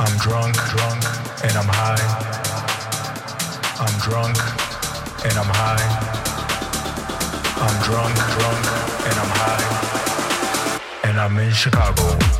I'm drunk, drunk, and I'm high. I'm drunk, and I'm high. I'm drunk, drunk, and I'm high. And I'm in Chicago.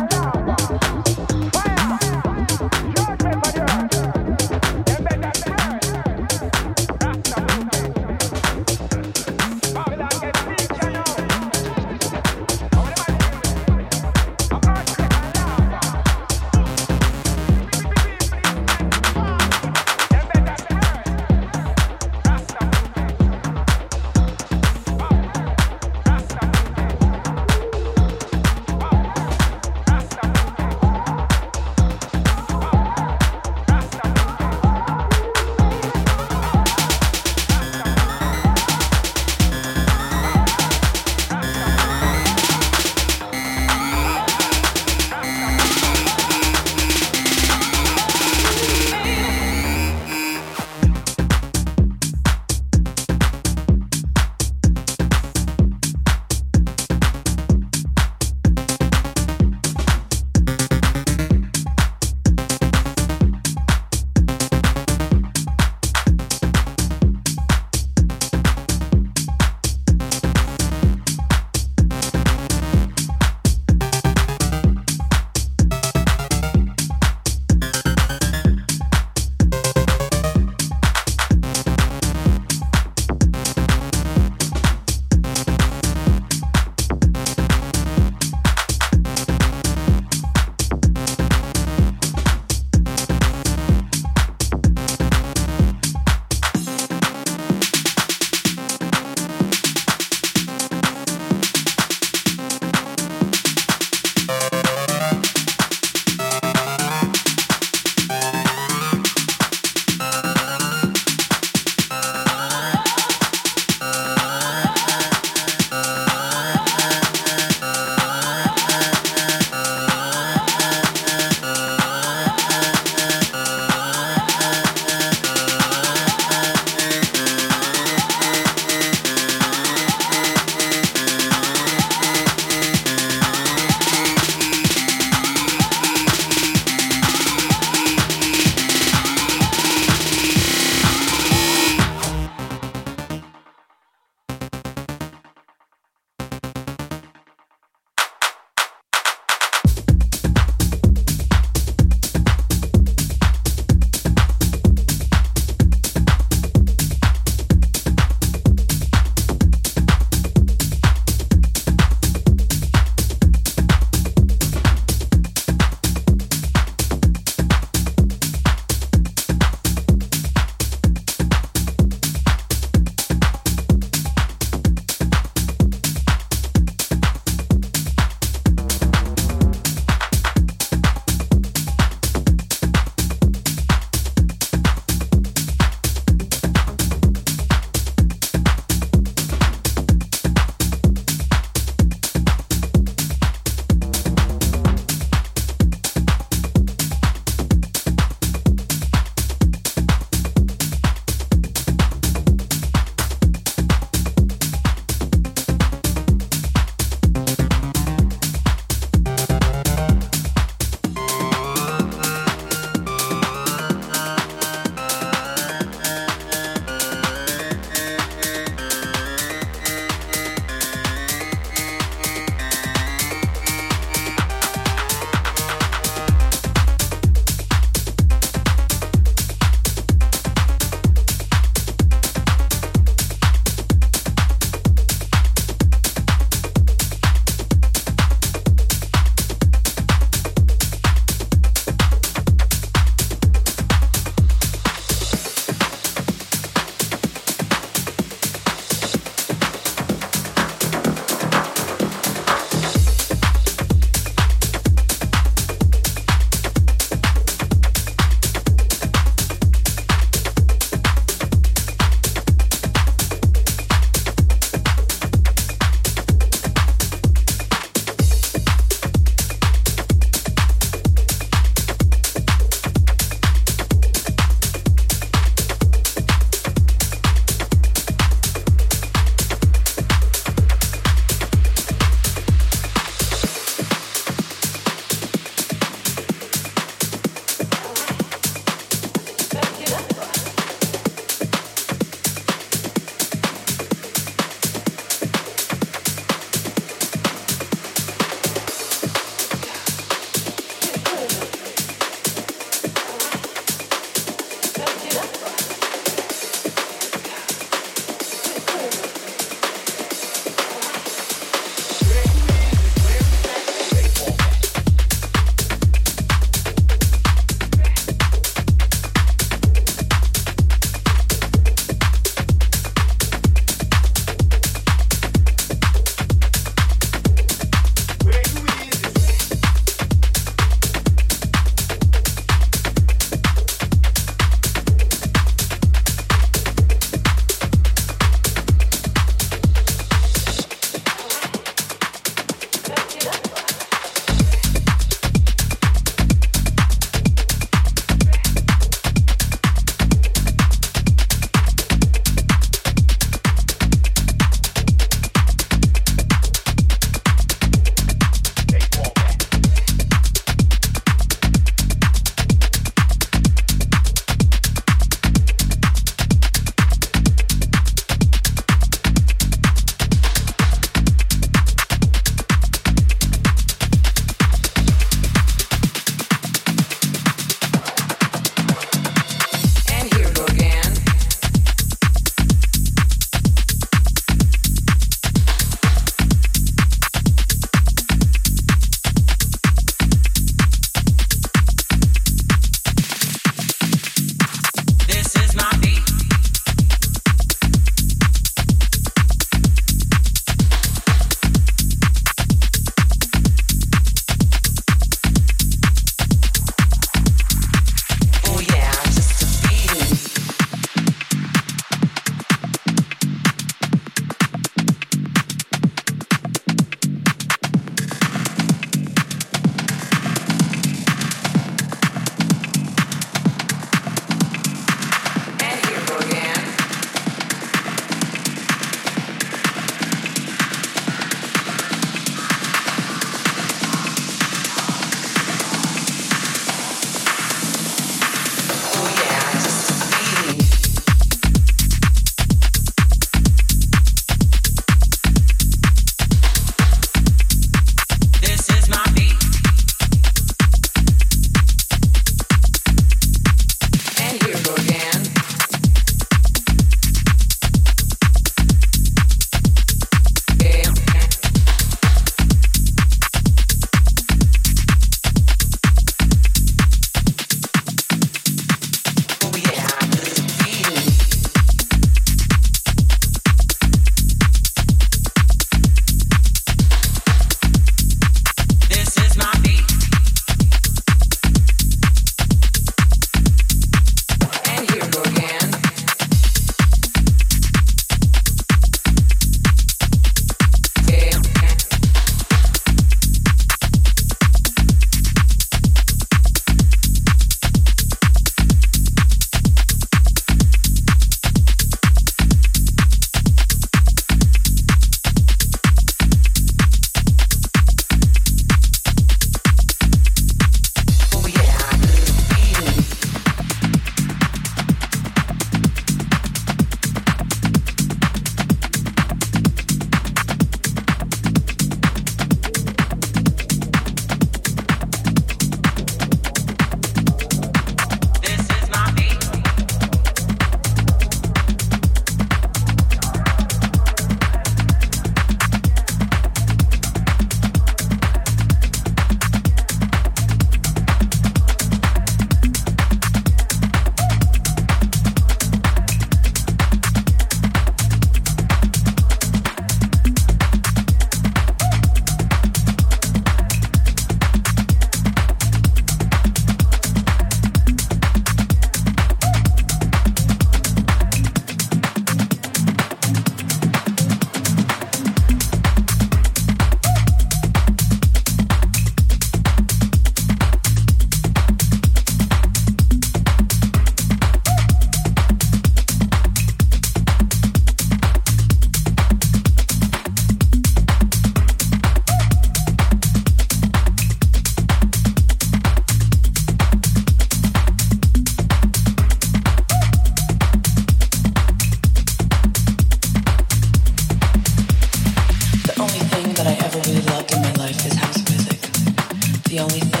only thing.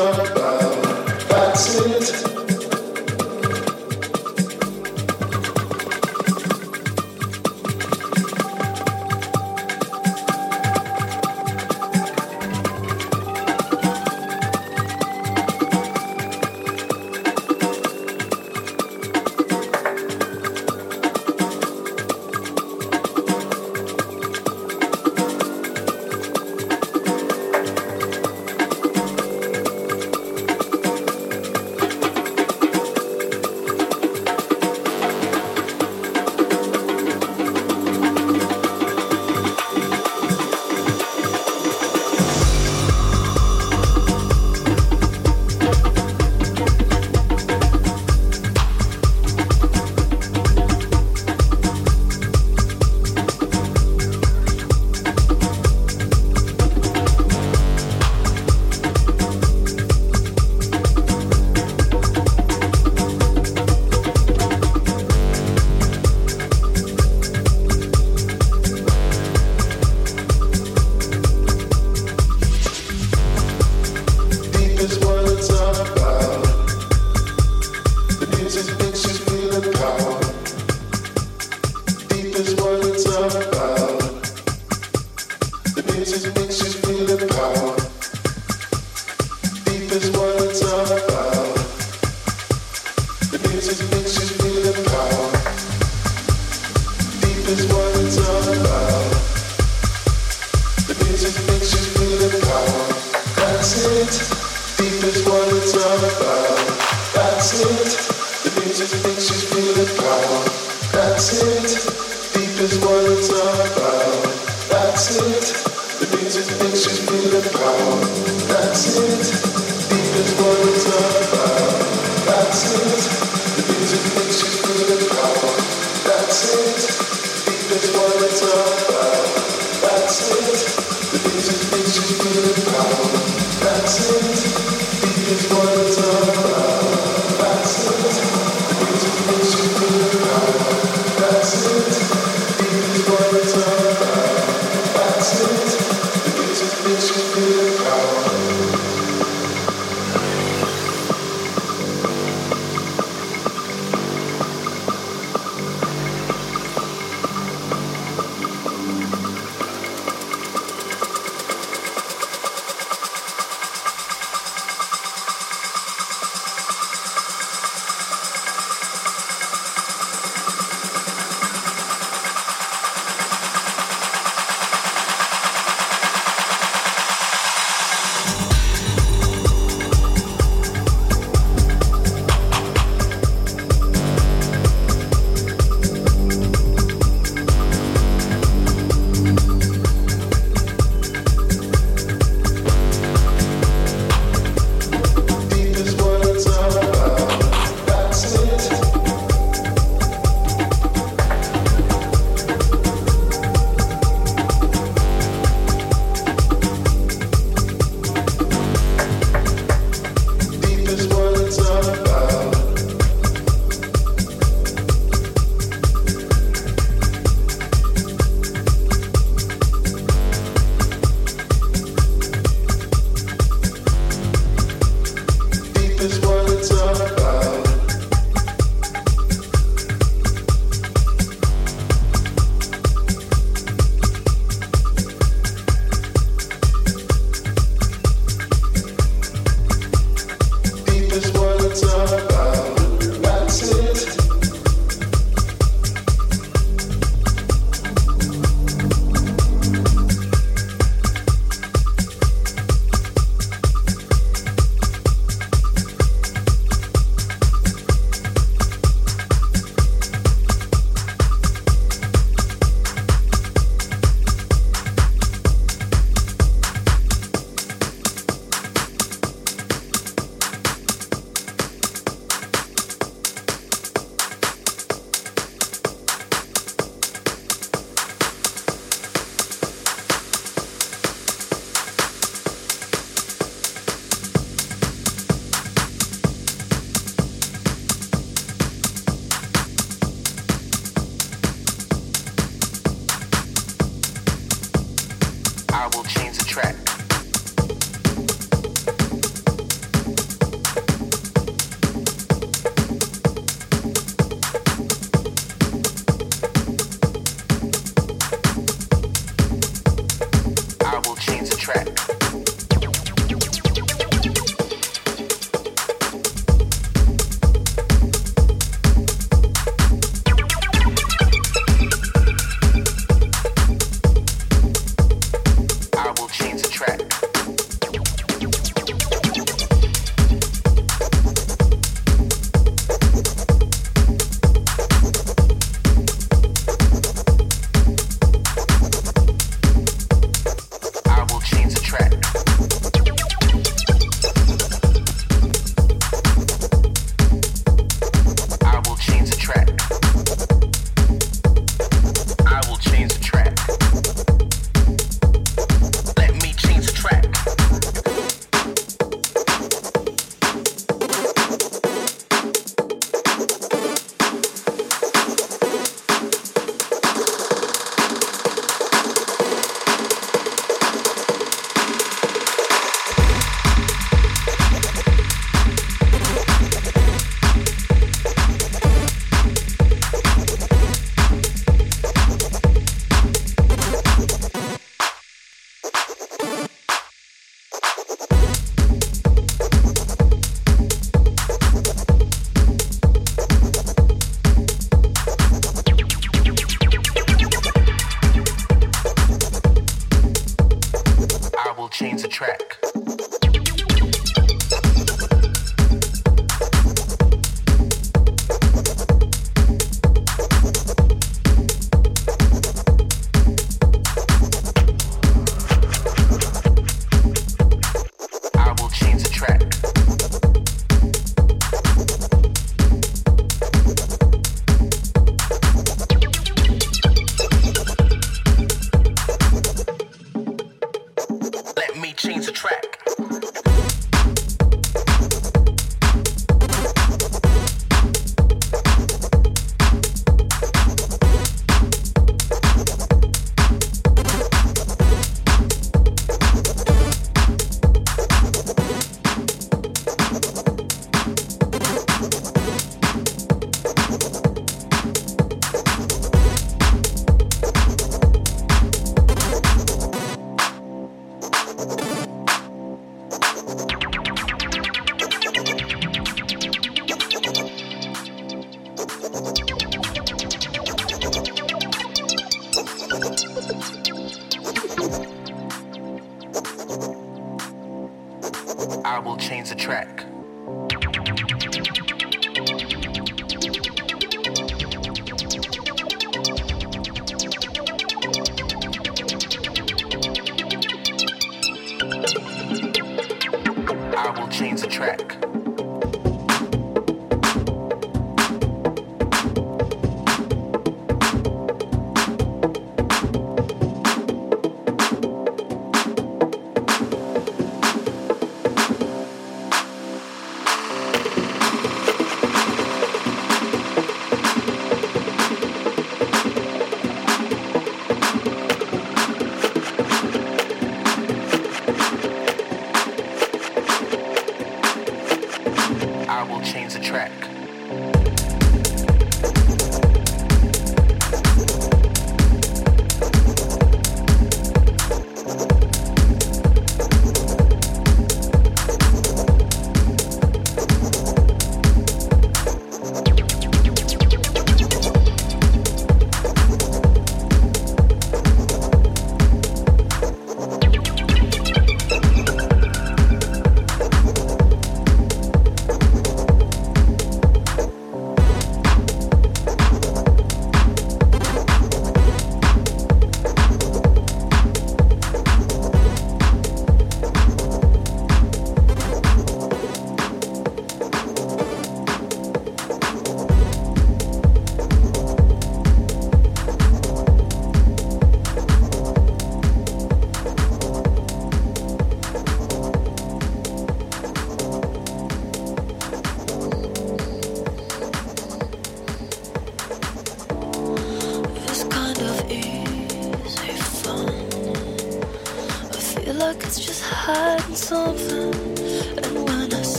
up.